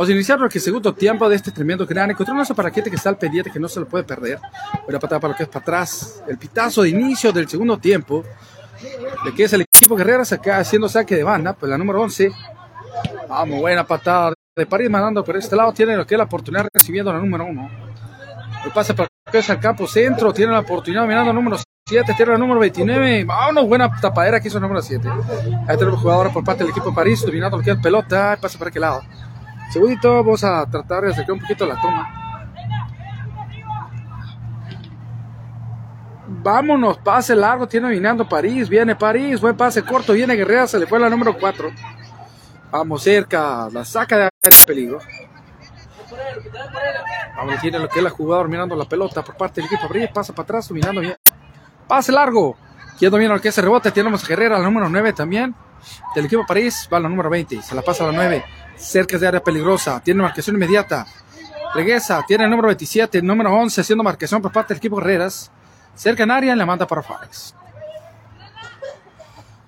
A iniciar el segundo tiempo de este tremendo gran. Encontré un para que está al pendiente que no se lo puede perder. Una patada para lo que es para atrás. El pitazo de inicio del segundo tiempo. De que es el equipo Guerreras acá haciendo saque de banda. Pues la número 11. Vamos, buena patada de París mandando por este lado. Tiene lo que es la oportunidad recibiendo la número 1. Le pasa para lo que es al campo centro. Tiene la oportunidad mirando el número 7. Tiene la número 29. Vámonos, buena tapadera que hizo el número 7. Ahí tenemos jugadores por parte del equipo París. Dominando lo que es pelota. Pasa para aquel lado. Segundito, vamos a tratar de acercar un poquito la toma. Vámonos, pase largo, tiene dominando París, viene París, buen pase corto, viene Guerrera, se le fue la número 4. Vamos cerca, la saca de peligro. Vamos, tiene lo que es la jugadora mirando la pelota por parte del equipo París, pasa para atrás, dominando bien. Pase largo, quien domina lo que es rebote, tenemos a la número 9 también. Del equipo París va la número 20, se la pasa a la 9 cerca de área peligrosa, tiene marcación inmediata. Regresa, tiene el número 27, el número 11, haciendo marcación por parte del equipo Herreras. Cerca en área, le manda para Fares.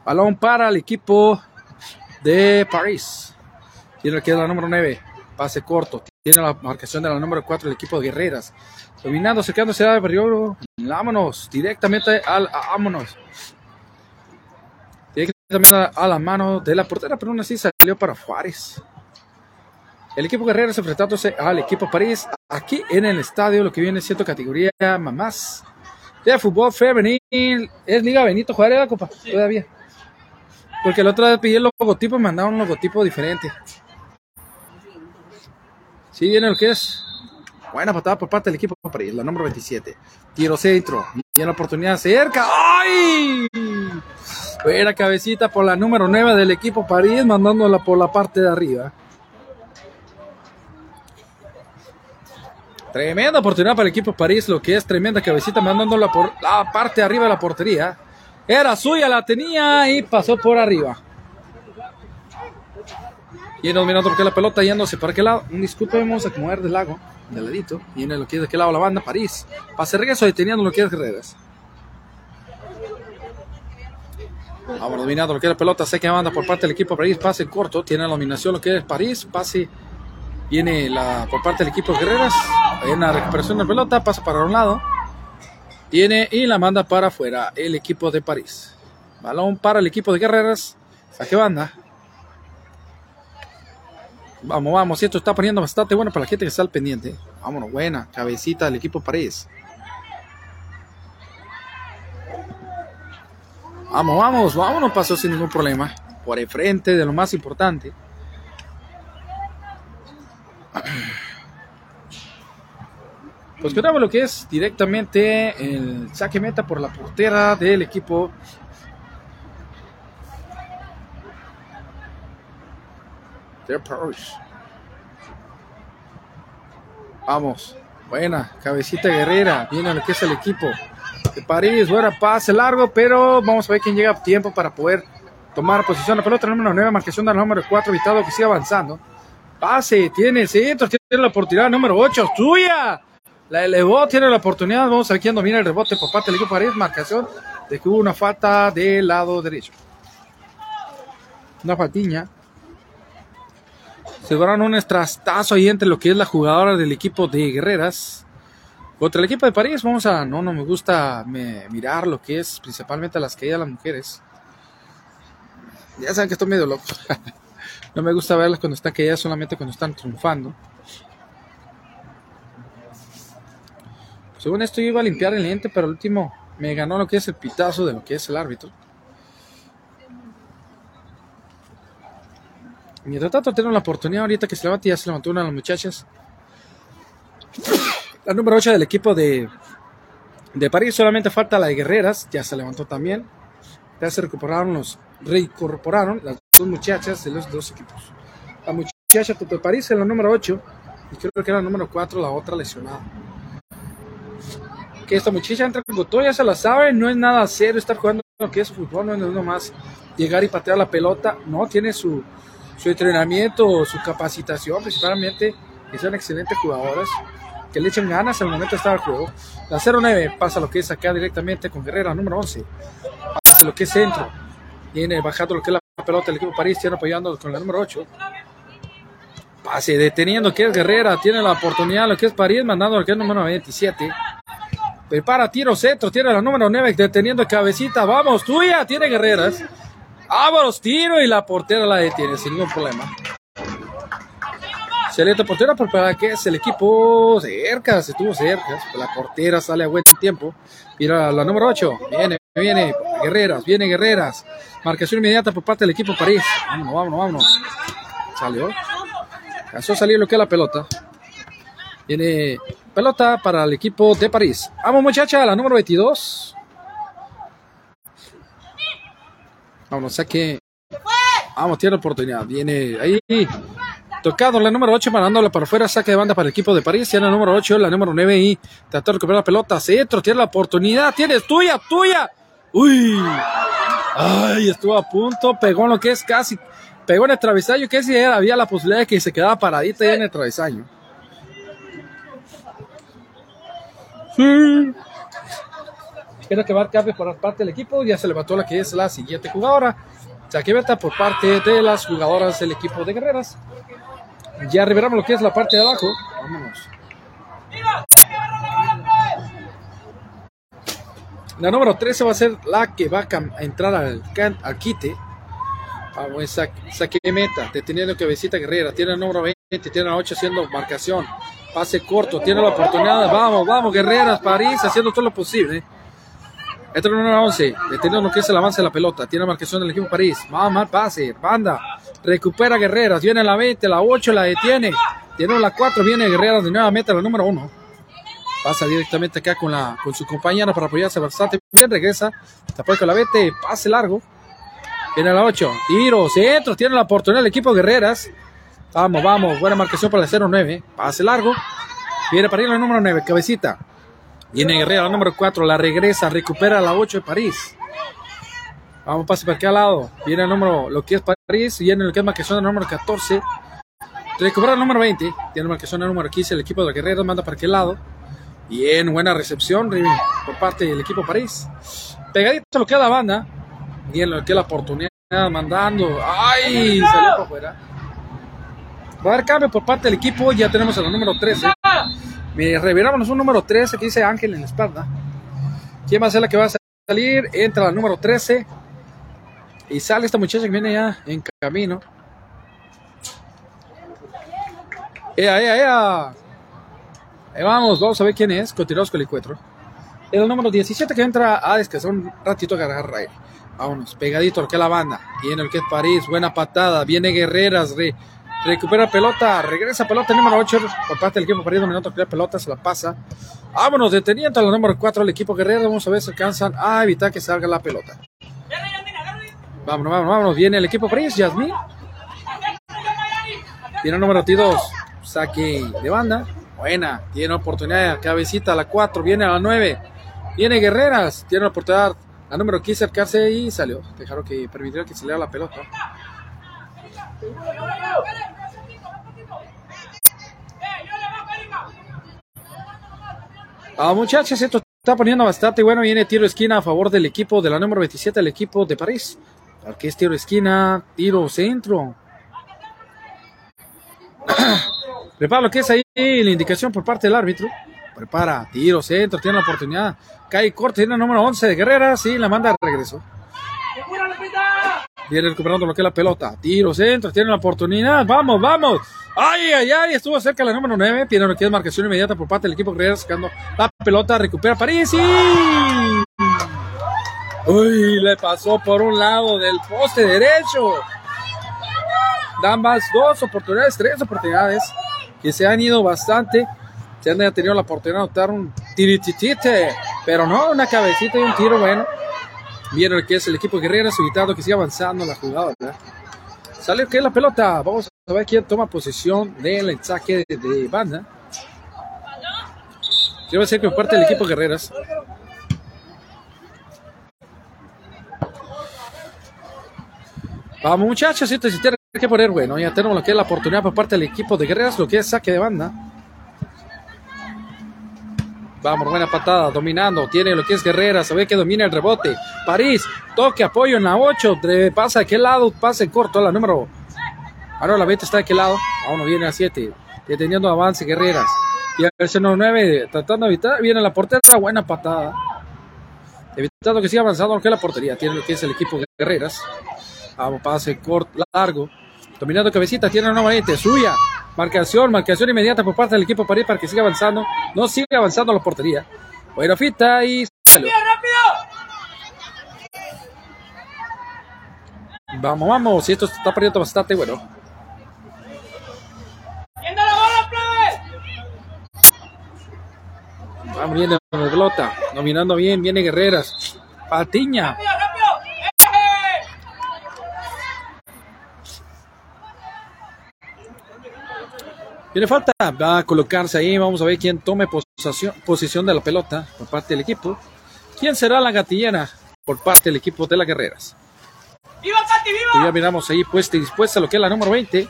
Balón para el equipo de París. Tiene que la número 9, pase corto. Tiene la marcación de la número 4 el equipo de Guerreras. Dominando, cercándose a periodo. Vámonos, directamente al. Vámonos. Directamente a la mano de la portera, pero aún así salió para Juárez. El equipo Guerrero enfrentándose al equipo París aquí en el estadio, lo que viene siendo categoría mamás de fútbol femenil. Es Liga Benito Juárez la copa, todavía. Porque la otra vez pedí el logotipo y me mandaron un logotipo diferente. Sí, viene lo que es. Buena patada por parte del equipo París, la número 27. Tiro centro. Tiene la oportunidad cerca. ¡Ay! Buena cabecita por la número 9 del equipo París, mandándola por la parte de arriba. Tremenda oportunidad para el equipo París, lo que es tremenda cabecita mandándola por la parte de arriba de la portería. Era suya, la tenía y pasó por arriba. Y dominando porque la pelota yéndose para aquel lado. Disculpe, vamos a acomodar del lago, del ladito. Y en lo que es de aquel lado la banda, París. Pase regreso deteniendo lo que es Guerreras. Vamos dominando lo que es la pelota. Sé que manda por parte del equipo París. Pase corto. Tiene la dominación lo que es París. Pase Viene la, por parte del equipo Guerreras. Hay una recuperación de pelota. Pasa para un lado. Tiene y la manda para afuera el equipo de París. Balón para el equipo de Guerreras. Saque banda. Vamos, vamos. Esto está poniendo bastante bueno para la gente que está al pendiente. Vámonos, buena. Cabecita del equipo París. Vamos, vamos, vámonos. Pasó sin ningún problema. Por el frente de lo más importante. Pues quedamos lo que es directamente el saque meta por la portera del equipo. De Paris. Vamos, buena, cabecita guerrera, viene lo que es el equipo de París, buena pase largo, pero vamos a ver quién llega a tiempo para poder tomar posición. La pelota número 9, marcación del número 4, evitado que siga avanzando. Pase, tiene centro, tiene la oportunidad número 8, suya. La elevó, tiene la oportunidad. Vamos a ver quién domina el rebote por parte del equipo París. Marcación de que hubo una falta del lado derecho. Una faltiña. Se lograron un estrastazo ahí entre lo que es la jugadora del equipo de Guerreras. Contra el equipo de París, vamos a. No, no me gusta mirar lo que es principalmente las caídas de las mujeres. Ya saben que estoy medio loco. No me gusta verlas cuando están caídas, solamente cuando están triunfando. Según esto, yo iba a limpiar el lente, pero el último me ganó lo que es el pitazo de lo que es el árbitro. Mientras tanto, tengo la oportunidad ahorita que se levanta, ya se levantó una de las muchachas. La número 8 del equipo de, de París, solamente falta la de Guerreras, ya se levantó también. Ya se recuperaron los, reincorporaron las dos muchachas de los dos equipos. La muchacha de París en la número 8 y creo que era la número 4 la otra lesionada. Que esta muchacha entra con todo, ya se la sabe, no es nada serio estar jugando lo que es fútbol, no es nomás llegar y patear la pelota, no, tiene su, su entrenamiento, su capacitación, principalmente, que son excelentes jugadoras, que le echen ganas al momento de estar al juego. La 09 pasa lo que es acá directamente con Guerrera, número 11, pasa lo que es centro, viene bajando lo que es la pelota del equipo París, tiene apoyando con la número 8. Pase deteniendo que es Guerrera. Tiene la oportunidad lo que es París, mandando lo que es número 27. Prepara tiro centro. Tiene la número 9 deteniendo cabecita. Vamos, tuya. Tiene Guerreras. Vámonos, tiro y la portera la detiene sin ningún problema. Excelente portera, pero para que es el equipo cerca, se estuvo cerca. La portera sale a buen tiempo. Mira la número 8. Viene, viene Guerreras, viene Guerreras. Marcación inmediata por parte del equipo París. Vámonos, vámonos, vámonos. Salió. Alcanzó a salir lo que es la pelota. Viene pelota para el equipo de París. Vamos, muchacha, la número 22. Vamos, saque. Vamos, tiene oportunidad. Viene ahí. Tocado la número 8, mandándola para afuera, saque de banda para el equipo de París. Tiene la número 8, la número 9 y trató de recuperar la pelota. Centro, tiene la oportunidad. Tienes tuya, tuya. Uy. Ay, estuvo a punto. Pegó lo que es casi. Pegó en el travesaño, que si había la posibilidad de que se quedaba paradita ahí en el travesaño. Sí. Quiero que va a cambio por parte del equipo. Ya se levantó la que es la siguiente jugadora. Saque meta por parte de las jugadoras del equipo de Guerreras. Ya reveramos lo que es la parte de abajo. Vámonos. La número 13 va a ser la que va a entrar al, al quite. Vamos, saque, meta. Deteniendo cabecita guerrera. Tiene el número 20. Tiene la 8 haciendo marcación. Pase corto. Tiene la oportunidad. Vamos, vamos, guerreras. París haciendo todo lo posible. Es el número 11. Deteniendo lo que es el avance de la pelota. Tiene marcación del equipo París. Vamos, mal pase. Banda. Recupera Guerreras. Viene la 20, la 8 la detiene. Tiene la 4. Viene Guerreras de nueva meta, la número 1. Pasa directamente acá con, la, con su compañera para apoyarse bastante bien. Regresa. Tapó con la 20. Pase largo. Viene la 8. Tiro. Centro. Tiene la oportunidad el equipo Guerreras. Vamos, vamos. Buena marcación para el 09. Pase largo. Viene para ir la número 9. Cabecita. Viene Guerrera, la número 4. La regresa. Recupera la 8 de París. Vamos, pase para aquí al lado. Viene el número, lo que es París. Viene lo que es el número 14. Recupera el número 20. Tiene marcación el número 15. El equipo de Guerrero manda para aquel lado. Bien, buena recepción por parte del equipo París. Pegadito lo que es la banda. Bien, lo que es la oportunidad mandando. ¡Ay! Salió para afuera. Va a haber cambio por parte del equipo. Ya tenemos el número 13. Me reviramos un número 13 que dice Ángel en la espalda. ¿Quién va a ser la que va a salir? Entra la número 13. Y sale esta muchacha que viene ya en camino. ¡Ea, ea, ea! Ahí vamos, vamos a ver quién es. Continuamos con el encuentro. El número 17 que entra a descansar un ratito a agarrar. Vámonos, pegadito, que la banda. Viene el que es París, buena patada. Viene Guerreras, recupera pelota, regresa pelota número 8 por parte del equipo París, dominando la pelota, se la pasa. Vámonos, deteniendo a la número 4 el equipo Guerrero. Vamos a ver si alcanzan a evitar que salga la pelota. Vámonos, vámonos, vámonos. Viene el equipo Prince, Yasmin. Tiene el número 22. Saque de banda. Buena. Tiene oportunidad. Cabecita a la 4. Viene a la 9. Viene Guerreras. Tiene la oportunidad. La número 15 acercarse y salió. Dejaron que permitiera que saliera la pelota. Ah, muchachos, esto está poniendo bastante bueno. Viene tiro esquina a favor del equipo de la número 27, el equipo de París. Aquí es tiro esquina, tiro centro. Prepara lo que es ahí la indicación por parte del árbitro. Prepara, tiro centro, tiene la oportunidad. Cae corte, tiene el número 11 de Guerrera, sí, la manda de regreso. Viene recuperando lo que es la pelota. Tiro centro, tiene la oportunidad. Vamos, vamos. Ay, ay, ay, estuvo cerca la número 9. Tiene lo que marcación inmediata por parte del equipo Guerrera sacando la pelota. Recupera París y Uy, le pasó por un lado del poste derecho. Dan más dos oportunidades, tres oportunidades que se han ido bastante. Se han tenido la oportunidad de notar un tirititite, pero no, una cabecita y un tiro bueno. Vieron que es el equipo Guerrero solicitado que sigue avanzando la jugada. Sale que es la pelota. Vamos a ver quién toma posición del saque de, banda. Quiero decir que por parte del equipo Guerreras. Vamos muchachos, esto se tiene que poner bueno. Ya tenemos lo que es la oportunidad por parte del equipo de Guerreras, lo que es saque de banda. Vamos, buena patada, dominando. Tiene lo que es Guerreras, se ve que domina el rebote. París, toque, apoyo en la 8. Pasa a aquel lado, pase corto a la número. Ahora la 20 está de aquel lado. Aún no viene a 7. Deteniendo avance Guerreras. Y el seno 9 tratando de evitar. Viene la portera. Buena patada. Evitando que siga avanzando lo que es la portería. Tiene lo que es el equipo Guerreras. Vamos, pase corto, largo. Dominando cabecita. Tiene nuevamente suya. Marcación, marcación inmediata por parte del equipo París para que siga avanzando. No sigue avanzando la portería. Buena fita y salió. Vamos, vamos. Y esto está perdiendo bastante bueno. Vamos bien de la pelota. Dominando bien. Viene Guerreras. Patiña. Tiene falta. Va a colocarse ahí. Vamos a ver quién tome posición, posición de la pelota por parte del equipo. ¿Quién será la gatillera por parte del equipo de las guerreras? ¡Viva Y viva! ya miramos ahí puesta y dispuesta lo que es la número 20.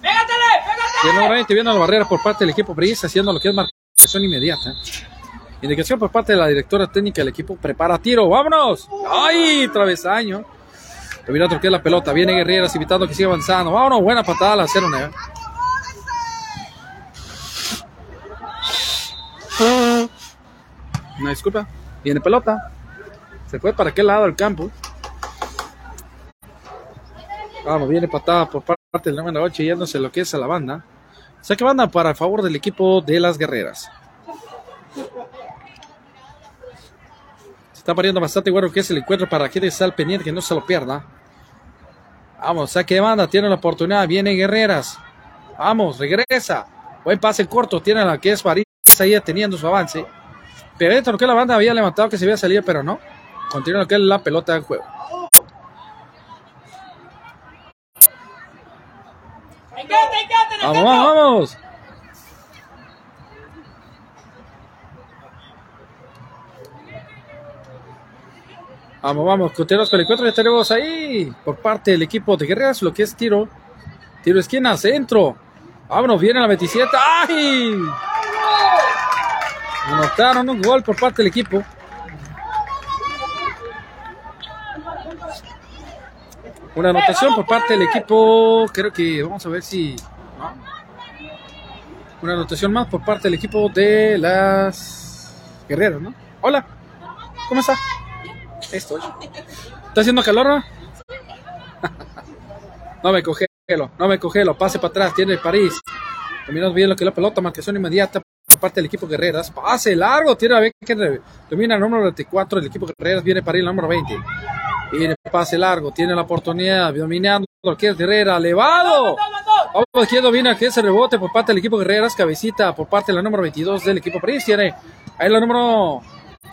¡Pégatele! Y el número 20 viendo la barrera por parte del equipo Pris, haciendo lo que es marcación inmediata. Indicación por parte de la directora técnica del equipo. Prepara tiro. ¡Vámonos! ¡Ay! Travesaño. Que es la pelota. Viene Guerreras invitando que siga avanzando. ¡Vámonos! Buena patada la 0 9 Una disculpa. Viene pelota. Se fue para aquel lado del campo. Vamos, viene patada por parte del número 8 yéndose lo que es a la banda. Saque banda para favor del equipo de las guerreras. Está pariendo bastante bueno que es el encuentro para que esté al pendiente que no se lo pierda. Vamos, saque de banda, tiene la oportunidad, viene Guerreras. Vamos, regresa. Buen pase corto, tiene la que es París ahí teniendo su avance. Pero dentro lo que la banda había levantado que se había salido, pero no. Continúa lo que es la pelota del juego. ¡Encate, encate, Vamos, vamos, vamos. Vamos, vamos, continuamos con el encuentro. Ya tenemos ahí por parte del equipo de Guerreras lo que es tiro. Tiro esquina, centro. Vámonos, viene la 27. ¡Ay! Anotaron un gol por parte del equipo. Una anotación por parte del equipo. Creo que vamos a ver si. Una anotación más por parte del equipo de las guerreras, ¿no? Hola, ¿cómo está? Estoy. ¿Está haciendo calor, no? no me cogelo, no me cogelo. Pase para atrás, tiene París. Dominamos bien lo que la pelota, marcación inmediata por parte del equipo Guerreras. Pase largo, tiene a ver que domina el número 24 del equipo Guerreras. Viene París, el número 20. Viene pase largo, tiene la oportunidad, dominando lo que es Guerrera, elevado. Vamos izquierdo, viene que ese rebote por parte del equipo Guerreras, cabecita por parte de la número 22 del equipo París. Tiene ahí la número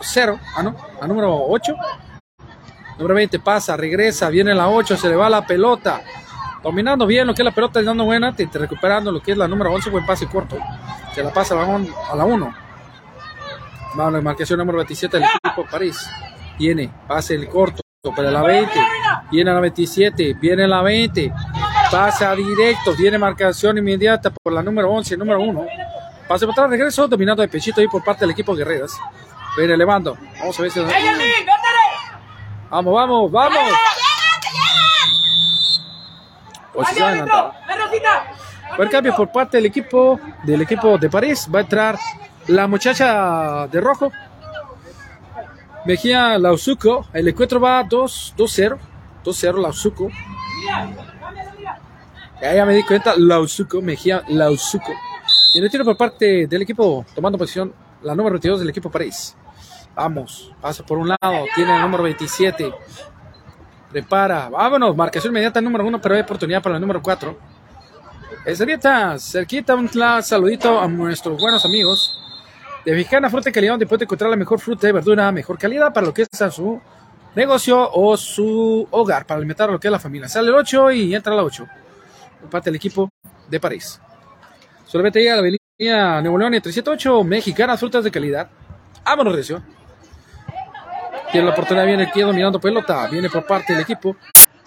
0, ah no, la número 8. Número 20 pasa, regresa, viene la 8, se le va la pelota. Dominando bien lo que es la pelota, dando buena, te, te recuperando lo que es la número 11, buen pase corto. Se la pasa a la, on- a la 1. Vamos, la marcación número 27 del equipo París. Viene, pase el corto para la 20. Viene la 27, viene la 20. Pasa directo, viene marcación inmediata por la número 11, número 1. Pase para atrás, regreso, dominando de pechito ahí por parte del equipo Guerreras. Viene elevando. Vamos a ver si. Vamos, vamos, vamos. Posición ¡Vaya, adelantada. árbitro! ¡Ven, Rosita! Buen cambio por parte del equipo del equipo de París. Va a entrar la muchacha de rojo. Mejía Lausuco. El encuentro va 2 2-0. 2-0 Lausuco. Mira, cámbialo, mira. Ya, ya me di cuenta. Lausuco. Mejía Lausuco. Y el tiro por parte del equipo tomando posición la número 22 del equipo París. Vamos. Pasa por un lado. Tiene el número 27. Prepara. Vámonos. Marcación inmediata número 1, pero hay oportunidad para el número 4. Cerquita, cerquita, un saludito a nuestros buenos amigos de Mexicana Fruta y Calidad, donde puede encontrar la mejor fruta y verdura, mejor calidad para lo que es su negocio o su hogar, para alimentar lo que es la familia. Sale el 8 y entra la 8. Empate el equipo de París. Solamente llega a la avenida Nuevo León y 378, Mexicana Frutas de Calidad. Vámonos, Recio. Tiene la oportunidad, viene aquí dominando pelota, viene por parte del equipo.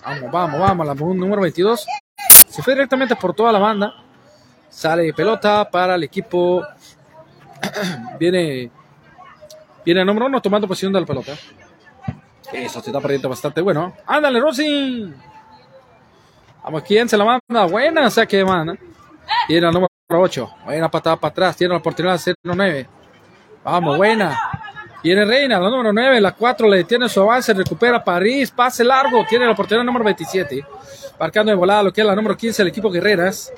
Vamos, vamos, vamos, la número 22. Se fue directamente por toda la banda. Sale pelota para el equipo. viene viene el número uno tomando posición de la pelota. Eso se está perdiendo bastante bueno. Ándale, Rossi. Vamos, ¿quién se la manda? Buena saque de mano. Tiene la número 8. Buena patada para atrás. Tiene la oportunidad de 0-9. Vamos, buena. Tiene Reina, la número 9. La 4 le detiene su avance. Recupera París. Pase largo. Tiene la oportunidad número 27. Marcando de volada lo que es la número 15, el equipo Guerreras.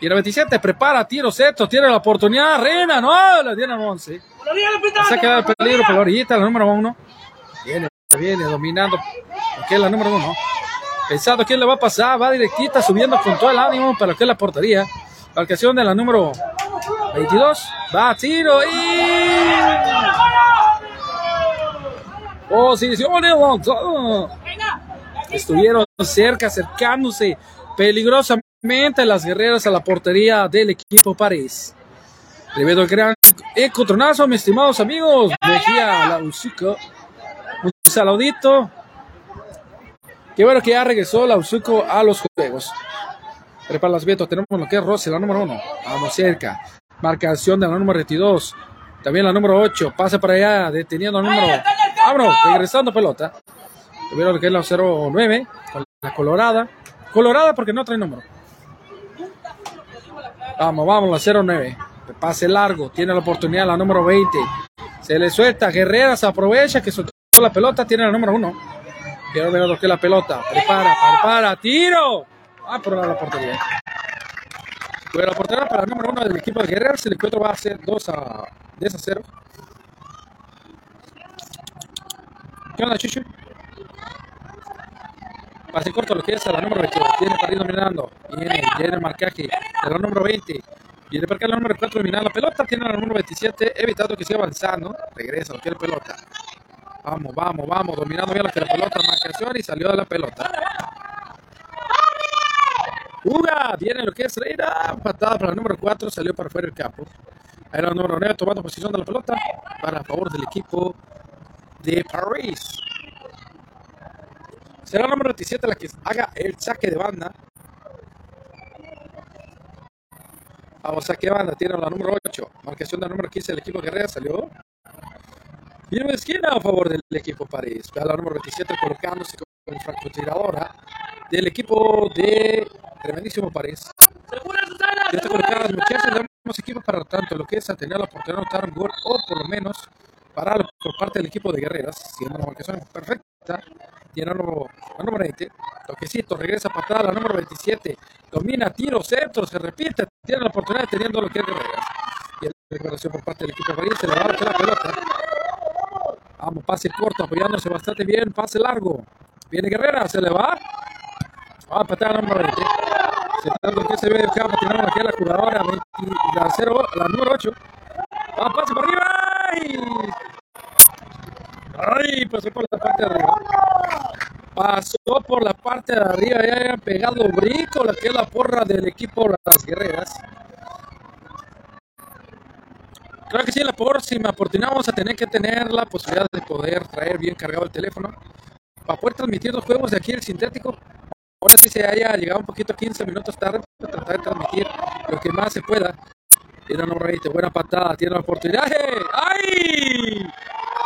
Y la 27 prepara tiro seto. Tiene la oportunidad. Reina, no. La tiene el 11. Se ha quedado el peligro por la la número 1. Viene, viene dominando. Lo que es la número 1 pensando quién le va a pasar, va directita, subiendo con todo el ánimo para lo que es la portería. Marcación de la número 22, va tiro y... Posiciones Estuvieron cerca, acercándose peligrosamente las guerreras a la portería del equipo París. Debido al gran encontronazo, mis estimados amigos, Mejía Lausuco. Un saludito Qué bueno que ya regresó la Usuco a los juegos. Prepara las tenemos lo que es Rossi, la número uno. Vamos cerca. Marcación de la número 22. También la número 8. Pasa para allá, deteniendo al número. Vámonos, regresando pelota. Tuvieron que es la 09. Con la colorada. Colorada porque no trae número. Vamos, vamos, la 09. Pase largo. Tiene la oportunidad la número 20. Se le suelta. Guerreras aprovecha que soltó la pelota. Tiene la número 1. Quiero ver lo que la pelota. Prepara, prepara, tiro. Ah, por la portería. Pero la portería para el número uno del equipo de Guerreros. El encuentro va a ser 2 a, 10 a 0. ¿Qué onda? Pase corto lo que es a la número 22. Tiene partido dominando. Viene, viene el marcaje de la número 20. Viene para acá la número 4 dominando la pelota. Tiene la número 27. Evitando que siga avanzando. Regresa lo que es la pelota. Vamos, vamos, vamos, dominando bien la pelota, marcación y salió de la pelota. Uga, viene lo que es Reina, patada para el número 4, salió para fuera el campo. Era el número 9 tomando posición de la pelota para favor del equipo de París. Será el número 27 la que haga el saque de banda. Vamos, saque de banda, tiene la número 8. Marcación del número 15 del equipo Guerrera, salió y esquina a favor del equipo París. La número 27 colocándose con la francotiradora del equipo de Tremendísimo París. Ya está colocada las muchachas, damos equipo para tanto lo que es a tener la oportunidad de anotar un gol o por lo menos por parte del equipo de Guerreras, siendo una marcación perfecta. Tiene la número 20, toquecito, regresa patada la número 27, domina, tiro, centro, se repite, tiene la oportunidad teniendo lo que es Guerreras. Y la recuperación por parte del equipo de París, se le va a la pelota. Vamos, pase corto, apoyándose bastante bien. Pase largo. Viene Guerrera, se le va. Va a patear la número 20. Se que se ve el campo, tirando aquí a la jugadora. la, 0, la número 8. Va, pase por arriba. Ay, pasó por la parte de arriba. Pasó por la parte de arriba. Ya habían pegado brinco, la que es la porra del equipo Las Guerreras. Creo que sí, la próxima oportunidad vamos a tener que tener la posibilidad de poder traer bien cargado el teléfono para poder transmitir los juegos de aquí el sintético. Ahora sí se haya llegado un poquito 15 minutos tarde para tratar de transmitir lo que más se pueda. Tiene una buena patada, tiene la oportunidad. ¡Ay!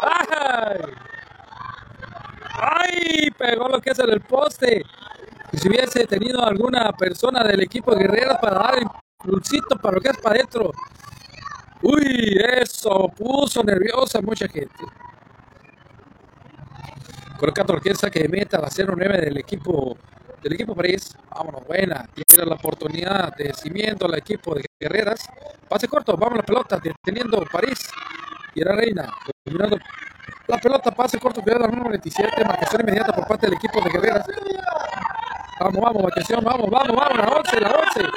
¡Ay! ¡Ay! Pegó lo que es el poste. si hubiese tenido alguna persona del equipo de Guerreras para dar impulsito para lo que es para adentro, Uy, eso puso nerviosa mucha gente. Colocando orquesta que meta la 09 del equipo del equipo París. Vámonos, buena. Tiene la oportunidad de cimiento al equipo de Guerreras. Pase corto, vamos la pelota, deteniendo París. Y era Reina, dominando la pelota, pase corto, cuidado al número 27, marcación inmediata por parte del equipo de Guerreras. Vamos, vamos, marcación, vamos, vamos, vamos, la 11, la 11.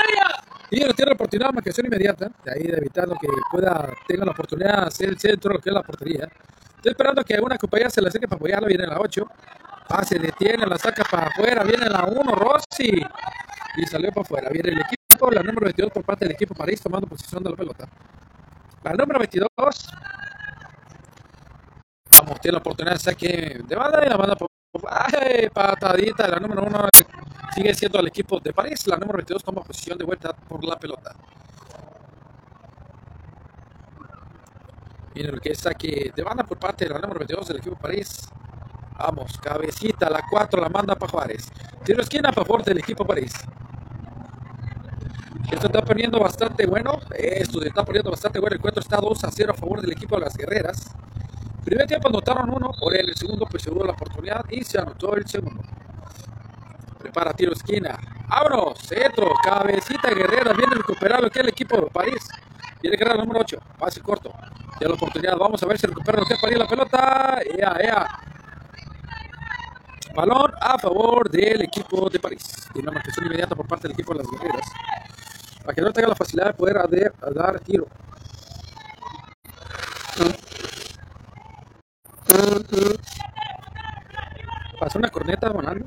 Y ellos tiene la oportunidad marcación inmediata, de ahí de evitar que pueda, tenga la oportunidad de hacer el centro, lo que es la portería. Estoy esperando que alguna compañía se la acerque para apoyarla, viene la 8. Pase, detiene, la saca para afuera, viene la 1, Rossi. Y salió para afuera. Viene el equipo, la número 22 por parte del equipo París tomando posición de la pelota. La número 22. Vamos, tiene la oportunidad de saque de banda y la banda por Ay, patadita, la número 1 sigue siendo el equipo de París. La número 22 toma posición de vuelta por la pelota. Miren lo que saque de banda por parte de la número 22 del equipo París. Vamos, cabecita, la 4 la manda para Juárez. Tiro esquina a favor del equipo París. Esto está poniendo bastante bueno. Esto se está poniendo bastante bueno. El encuentro está 2 a 0 a favor del equipo de las guerreras. Primer tiempo anotaron uno, por el segundo pues se la oportunidad y se anotó el segundo. Prepara tiro esquina. ¡Vámonos! Centro, cabecita guerrera. Viene recuperado aquí el equipo de París. Viene guerrera número 8. Pase corto. Ya la oportunidad. Vamos a ver si recupera lo que París la pelota. ¡Ea, ea! Balón a favor del equipo de París. Tiene una marcación inmediata por parte del equipo de las guerreras. Para que no tenga la facilidad de poder dar, tiro. Pasó una corneta volando.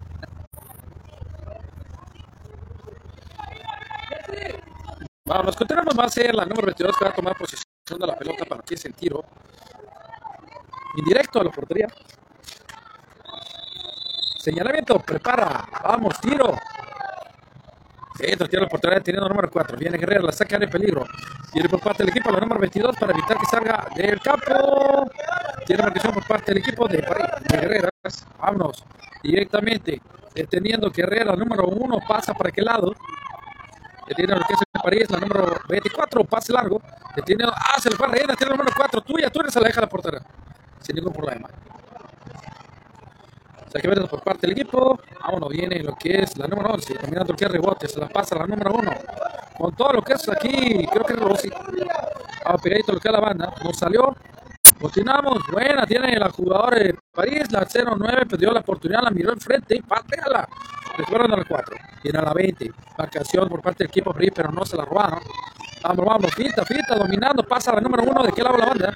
Vamos, continuamos. Va a ser la número 22 que va a tomar posesión de la pelota para que es el tiro. Indirecto a la portería. Señalamiento, prepara. Vamos, tiro. Centro, tiro la portería teniendo número 4. Viene Guerrero, la saca de peligro. Viene por parte del equipo la número 22 para evitar que salga del campo. Tiene marcación por parte del equipo de, de Guerreras. Vámonos directamente. Deteniendo Guerrera, número 1, pasa para aquel lado. Detiene lo que es el París, la número 24, pase largo. Detiene, ah, se le fue a tiene la número 4, tuya, tú eres la deja la portera. Sin ningún problema. Saque por parte del equipo. Vámonos, viene lo que es la número 11. Terminando lo que rebote. Se la pasa la número 1. Con todo lo que es aquí. Creo que es Rossi. Ah, pegadito lo que es la banda. Nos salió. Continuamos. Buena. Tiene la jugadora de París. La 09. Perdió la oportunidad. La miró enfrente. Y pateala. Recuerdan a la 4. Tiene a la 20. Marcación por parte del equipo París. Pero no se la robaron. Vamos, vamos. Fita, fita. Dominando. Pasa la número 1. ¿De qué lado la banda?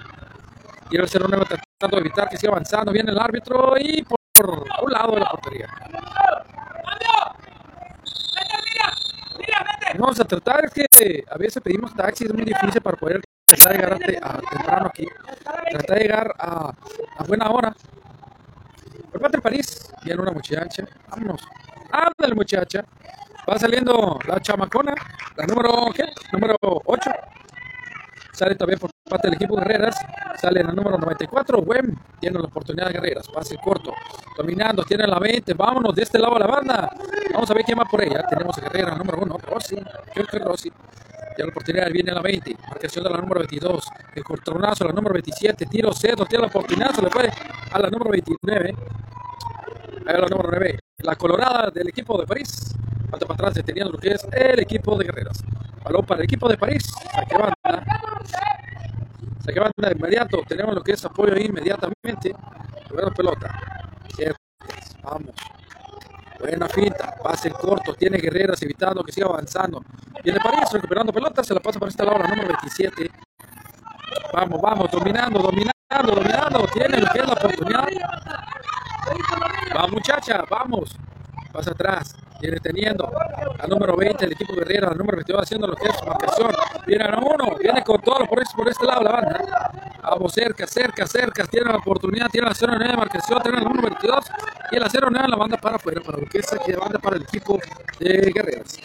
Y el 09 tratando de evitar que siga avanzando. Viene el árbitro. Y por un lado de la portería. Vamos a tratar, es que a veces pedimos taxi, es muy difícil para poder tratar de llegar a, temprano aquí. Tratar de llegar a, a buena hora. Parte de París, viene una muchacha. Vámonos. Ándale, muchacha. Va saliendo la chamacona, la número, ¿qué? Número 8. Sale también por parte del equipo Guerreras. Sale en la número 94. Wem tiene la oportunidad de Guerreras. Pase corto. Dominando. Tiene la 20. Vámonos de este lado a la banda. Vamos a ver quién va por ella. Tenemos a Guerrera, número 1. Rossi. Que Rossi. Ya la oportunidad viene a la 20. Marcación de la número 22. El cortonazo, la número 27. Tiro cedo. Tiene la oportunidad. Se le fue a la número 29. A la número 9. La colorada del equipo de París. Falta para atrás deteniendo lo que es el equipo de Guerreras. Balón para el equipo de París. Saque banda. Saque banda de inmediato. Tenemos lo que es apoyo inmediatamente. Primero pelota. Vamos. Buena finta. Pase corto. Tiene Guerreras evitando que siga avanzando. Viene París recuperando pelota. Se la pasa para lado la número 27. Vamos, vamos. Dominando, dominando, dominando. Tiene lo que es la oportunidad. Va muchacha. Vamos. Pasa atrás. Viene teniendo al número 20 el equipo guerrero, al número 22 haciendo lo que es marcación. Viene a uno, viene con todo por por este lado la banda. Vamos cerca, cerca, cerca. Tiene la oportunidad, tiene la 09 de marcación, tiene el número 22 y la 09 la banda para afuera, para lo que es aquí banda para el equipo de guerreros.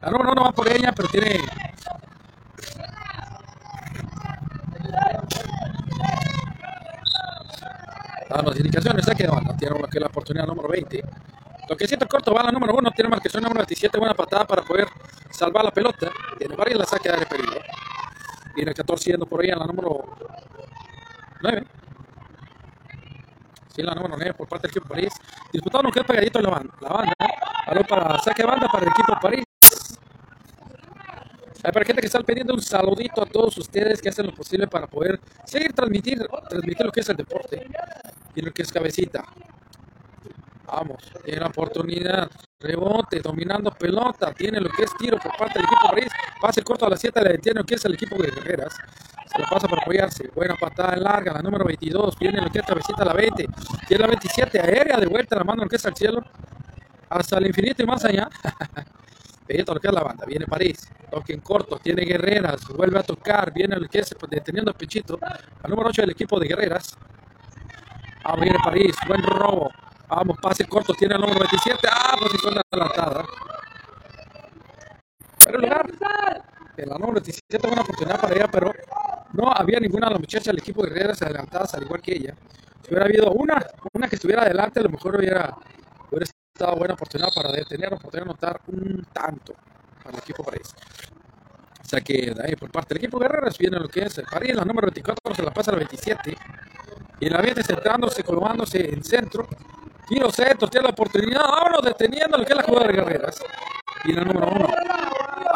La número 1 va por ella, pero tiene las indicaciones, aquí de banda. Tiene la oportunidad número 20. Lo que siento corto va la número 1, tiene marcación número 27, buena patada para poder salvar la pelota. Tiene varias la saque de peligro. Viene el 14 yendo por ahí en la número 9. Sí, la número 9 por parte del equipo París. Disputado que es pegadito la banda. La banda. para saque de banda para el equipo París. Hay para gente que está pidiendo un saludito a todos ustedes que hacen lo posible para poder seguir transmitir, transmitir lo que es el deporte y lo que es cabecita. Vamos, tiene la oportunidad, rebote, dominando pelota, tiene lo que es tiro por parte del equipo París, pase corto a la 7, le detiene lo que es el equipo de Guerreras, se lo pasa para apoyarse, buena patada larga, la número 22, viene lo que es cabecita la 20, tiene la 27, aérea de vuelta, la mano lo que es al cielo, hasta el infinito y más allá. Que es la banda, viene París, toque en corto, tiene Guerreras, vuelve a tocar, viene el que es deteniendo el pechito, al número 8 del equipo de Guerreras, ah, viene París, buen robo, Vamos, pase corto, tiene el número 27. Ah, posición adelantada. Pero el lugar, en la número 27, buena oportunidad para ella, pero no había ninguna de las muchachas del equipo de guerreras adelantadas, al igual que ella. Si hubiera habido una, una que estuviera adelante, a lo mejor hubiera, hubiera estado buena oportunidad para detener o poder anotar un tanto para el equipo París. O sea que de ahí por parte del equipo Guerreras viene lo que es el París, la número 24 se la pasa al 27. Y la 20 centrándose, colgándose en centro. Tiro centro, tiene la oportunidad. Vámonos deteniendo lo que es la jugada de Guerreras. Y la número 1.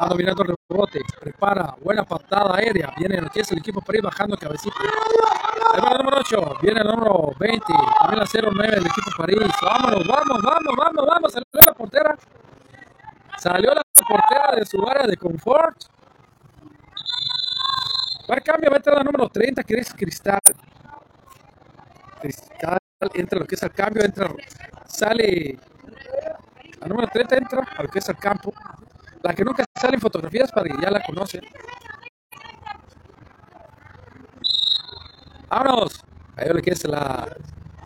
Va dominando el rebote. Prepara. Buena patada aérea. Viene que es el equipo París bajando cabecita. Ahí va el número 8. Viene el número 20. También la 09 del equipo París. Vámonos, vamos, vamos, vamos, vamos. Salió la portera. Salió la portera de su área de confort. Va a cambio, va a entrar la número 30, que es Cristal. Cristal entra lo que es el cambio, entra, sale. La número 30 entra a lo que es el campo. La que nunca sale en fotografías para que ya la conocen. Vámonos. Ahí lo que es la.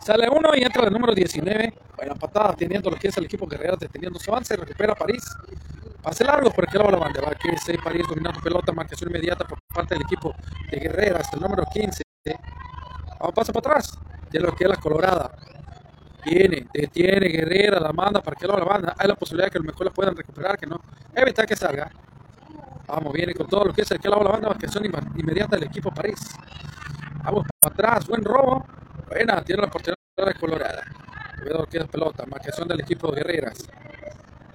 Sale uno y entra el número 19. Buena patada, teniendo lo que es el equipo guerrero, deteniendo su avance, recupera París. Pase largo por el lado la banda. Va es París dominando pelota, marcación inmediata por parte del equipo de Guerreras, el número 15. Vamos, pasa para atrás. De lo que es la colorada. Viene, detiene Guerrera, la manda para que la banda. Hay la posibilidad de que a lo mejor la puedan recuperar, que no. Evitar que salga. Vamos, viene con todo lo que es el que la banda, marcación inmediata del equipo París. Vamos para atrás, buen robo. Buena, tiene la oportunidad de colorada. Cuidado que es pelota, marcación del equipo de Guerreras.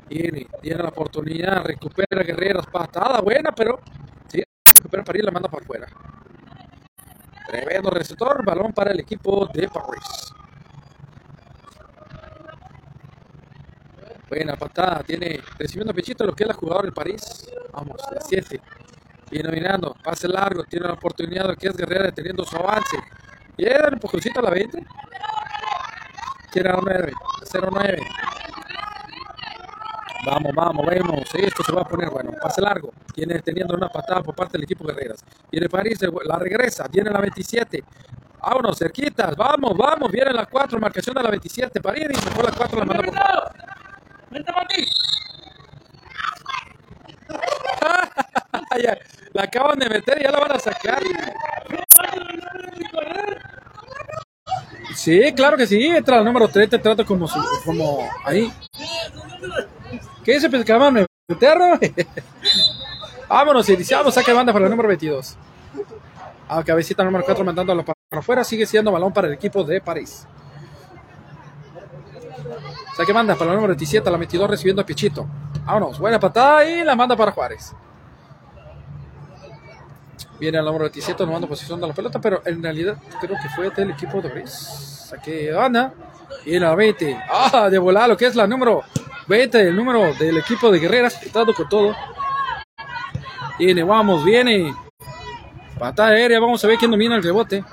Tiene, tiene la oportunidad, recupera Guerreras, patada buena, pero sí, recupera París, la manda para afuera. Tremendo receptor, balón para el equipo de París. Buena patada, tiene recibiendo pechito lo que es la jugadora del París. Vamos, el 7. Viene dominando, pase largo, tiene la oportunidad lo que es Guerrera teniendo su avance. Y era un empujoncito a la 20. Tiene la 9, 0-9. Vamos, vamos, vemos. Esto se va a poner bueno. Pase largo. Tiene teniendo una patada por parte del equipo Guerreras. Viene París, la regresa. Viene la 27. Vámonos, cerquitas. Vamos, vamos. Viene la 4, marcación de la 27. París, mejor la 4 la manda por ¡Vente La acaban de meter y ya la van a sacar. Sí, claro que sí. Entra el número 3, te trato como, como ahí. ¿Qué se pescaban de meterlo? Vámonos, iniciamos, saca de banda para el número 22. A cabecita número 4 mandándolo para afuera, sigue siendo balón para el equipo de París. Saque manda para el número 27, la 22 recibiendo a Pichito. Vámonos, buena patada y la manda para Juárez. Viene el número 27 tomando posición de la pelota, pero en realidad creo que fue del equipo de París. Saque banda y la 20. Ah, de volar lo que es la número 20, el número del equipo de Guerreras, quitado con todo. Viene, vamos, viene. Patada aérea, vamos a ver quién domina el rebote.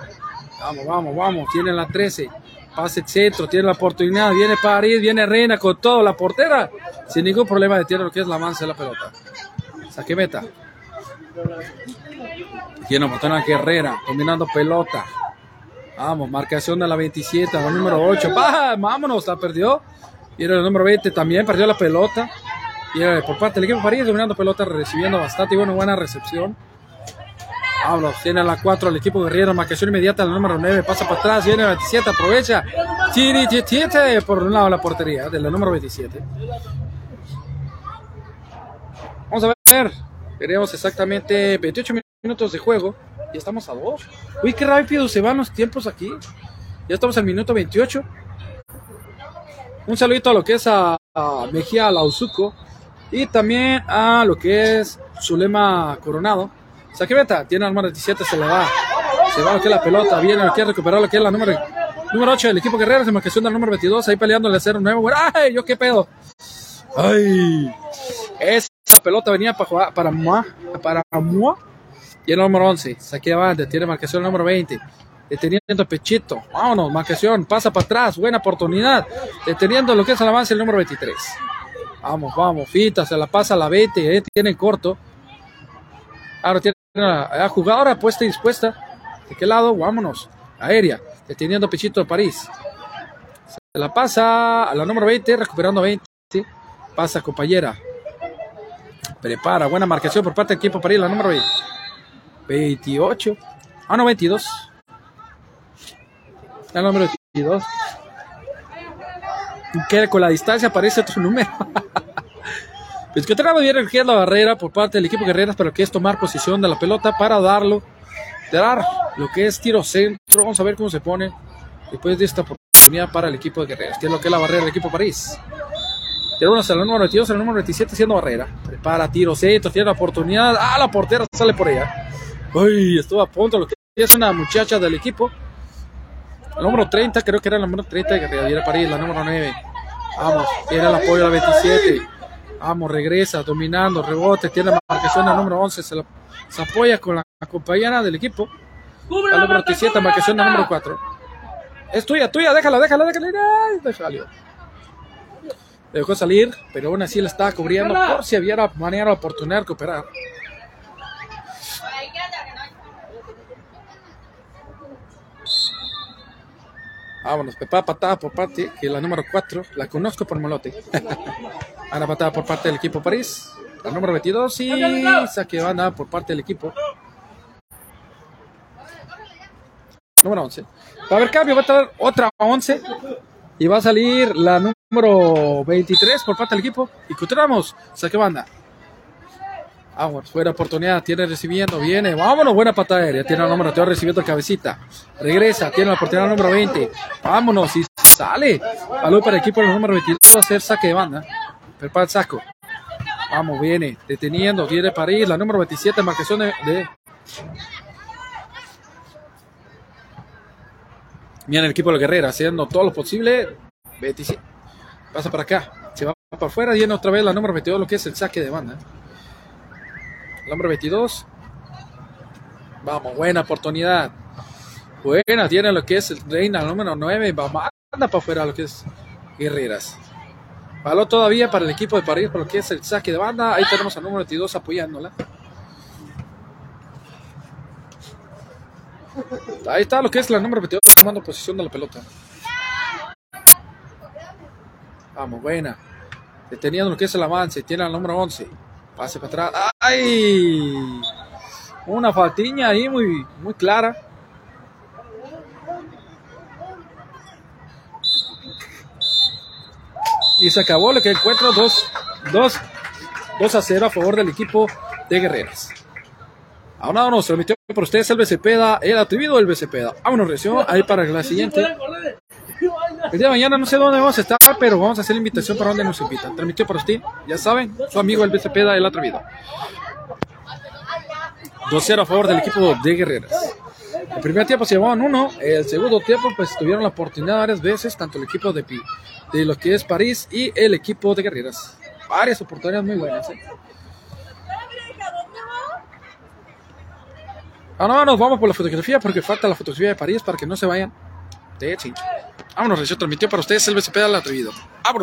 Vamos, vamos, vamos. Tiene la 13. Pase el centro, tiene la oportunidad. Viene París, viene Reina con todo. La portera, sin ningún problema, detiene lo que es la mansa de la pelota. Saque meta. Tiene oportunidad Guerrera, dominando pelota. Vamos, marcación de la 27, la número 8. ¡Bah! Vámonos, la perdió. Y era el número 20 también, perdió la pelota. Y era por parte del equipo París, dominando pelota, recibiendo bastante y bueno, buena recepción. Vámonos, tiene la 4 el equipo guerrero, marcación inmediata, la número 9, pasa para atrás, viene la 27, aprovecha. Tiri, tiri, por un lado la portería de la número 27. Vamos a ver, veremos exactamente 28 minutos de juego y estamos a 2. Uy, qué rápido se van los tiempos aquí. Ya estamos al minuto 28. Un saludito a lo que es a, a Mejía Lauzuco y también a lo que es Zulema Coronado. Saquebeta, tiene la número 17, se le va. Se va lo que es la pelota, viene lo que recuperar lo que es la número, número 8 del equipo Guerrero, se marcación del número 22, ahí peleándole a 0 nuevo. ¡Ay, yo qué pedo! ¡Ay! Esa pelota venía para jugar, para Mua, para Mua. Y el número 11, saque avante, tiene marcación el número 20. Deteniendo Pechito, vámonos, marcación, pasa para atrás, buena oportunidad. Deteniendo lo que es el avance el número 23. Vamos, vamos, Fita, se la pasa a la 20, eh, tiene corto. Ahora tiene la, jugadora puesta y dispuesta. ¿De qué lado? Vámonos. Aérea, deteniendo Pechito de París. Se la pasa a la número 20, recuperando 20. Pasa compañera. Prepara, buena marcación por parte del equipo París, la número 20. 28. Ah, no, 22. El número 22. Que con la distancia aparece otro número. pues que bien recoger la barrera por parte del equipo Guerreras, pero que es tomar posición de la pelota para darlo, dar lo que es tiro centro. Vamos a ver cómo se pone después de esta oportunidad para el equipo de Guerreras, que es lo que es la barrera del equipo París. Tiene hasta el número 22, el número 27 haciendo barrera. Prepara tiro centro, tiene la oportunidad. Ah, la portera sale por ella. Uy, estuvo a punto. Lo que es una muchacha del equipo. El número 30, creo que era el número 30 de Guerrera París, la número 9. Vamos, tiene el apoyo a la 27. Vamos, regresa, dominando, rebote, tiene la marcación al número 11. Se, apoya con la compañera del equipo. La número 27, marcación al número 4. Es tuya, tuya, déjala, déjala, déjala. déjala dejó salir, pero aún así la estaba cubriendo por si había manera de oportunidad de recuperar. Vámonos, pepa patada por parte, que la número 4, la conozco por molote. Ana patada por parte del equipo París. La número 22 y saque banda por parte del equipo. Número 11. Va a haber cambio, va a estar otra 11. Y va a salir la número 23 por parte del equipo. Y continuamos. Saque banda. Vamos, buena oportunidad, tiene recibiendo, viene, vámonos, buena patada aérea, tiene el número, te recibiendo cabecita, regresa, tiene la oportunidad número 20, vámonos, y sale, balón para el equipo el número 22, hacer saque de banda, prepara el saco, vamos, viene, deteniendo, viene para la número 27, marcación de, de... Viene el equipo de la Guerrera, haciendo todo lo posible, 27, pasa para acá, se va para afuera, viene otra vez la número 22, lo que es el saque de banda, el número 22. Vamos, buena oportunidad. Buena, tiene lo que es el reina, el número 9. Vamos, anda para afuera lo que es Guerreras. Balón todavía para el equipo de París por lo que es el saque de banda. Ahí tenemos al número 22 apoyándola. Ahí está lo que es la número 22 tomando posición de la pelota. Vamos, buena. Deteniendo lo que es el avance. Tiene al número 11. Pase para atrás. ¡Ay! Una faltiña ahí muy, muy clara. Y se acabó lo que encuentro 2 dos, dos, a 0 a favor del equipo de Guerreras. Ahora no, se lo metió por ustedes el BCPeda, el atrevido del BCPeda. Vámonos, reacción ahí para la siguiente. El día de mañana no sé dónde vamos a estar, pero vamos a hacer la invitación para donde nos invitan. Transmitió para usted, ya saben, su amigo el BCP da el atrevido. 2-0 a favor del equipo de Guerreras. El primer tiempo se llevaban uno, el segundo tiempo pues tuvieron la oportunidad varias veces, tanto el equipo de, de lo que es París y el equipo de Guerreras. Varias oportunidades muy buenas. ¿eh? Ahora nos vamos por la fotografía porque falta la fotografía de París para que no se vayan de Vámonos, se transmitió para ustedes el BCP al atrevido. Abro.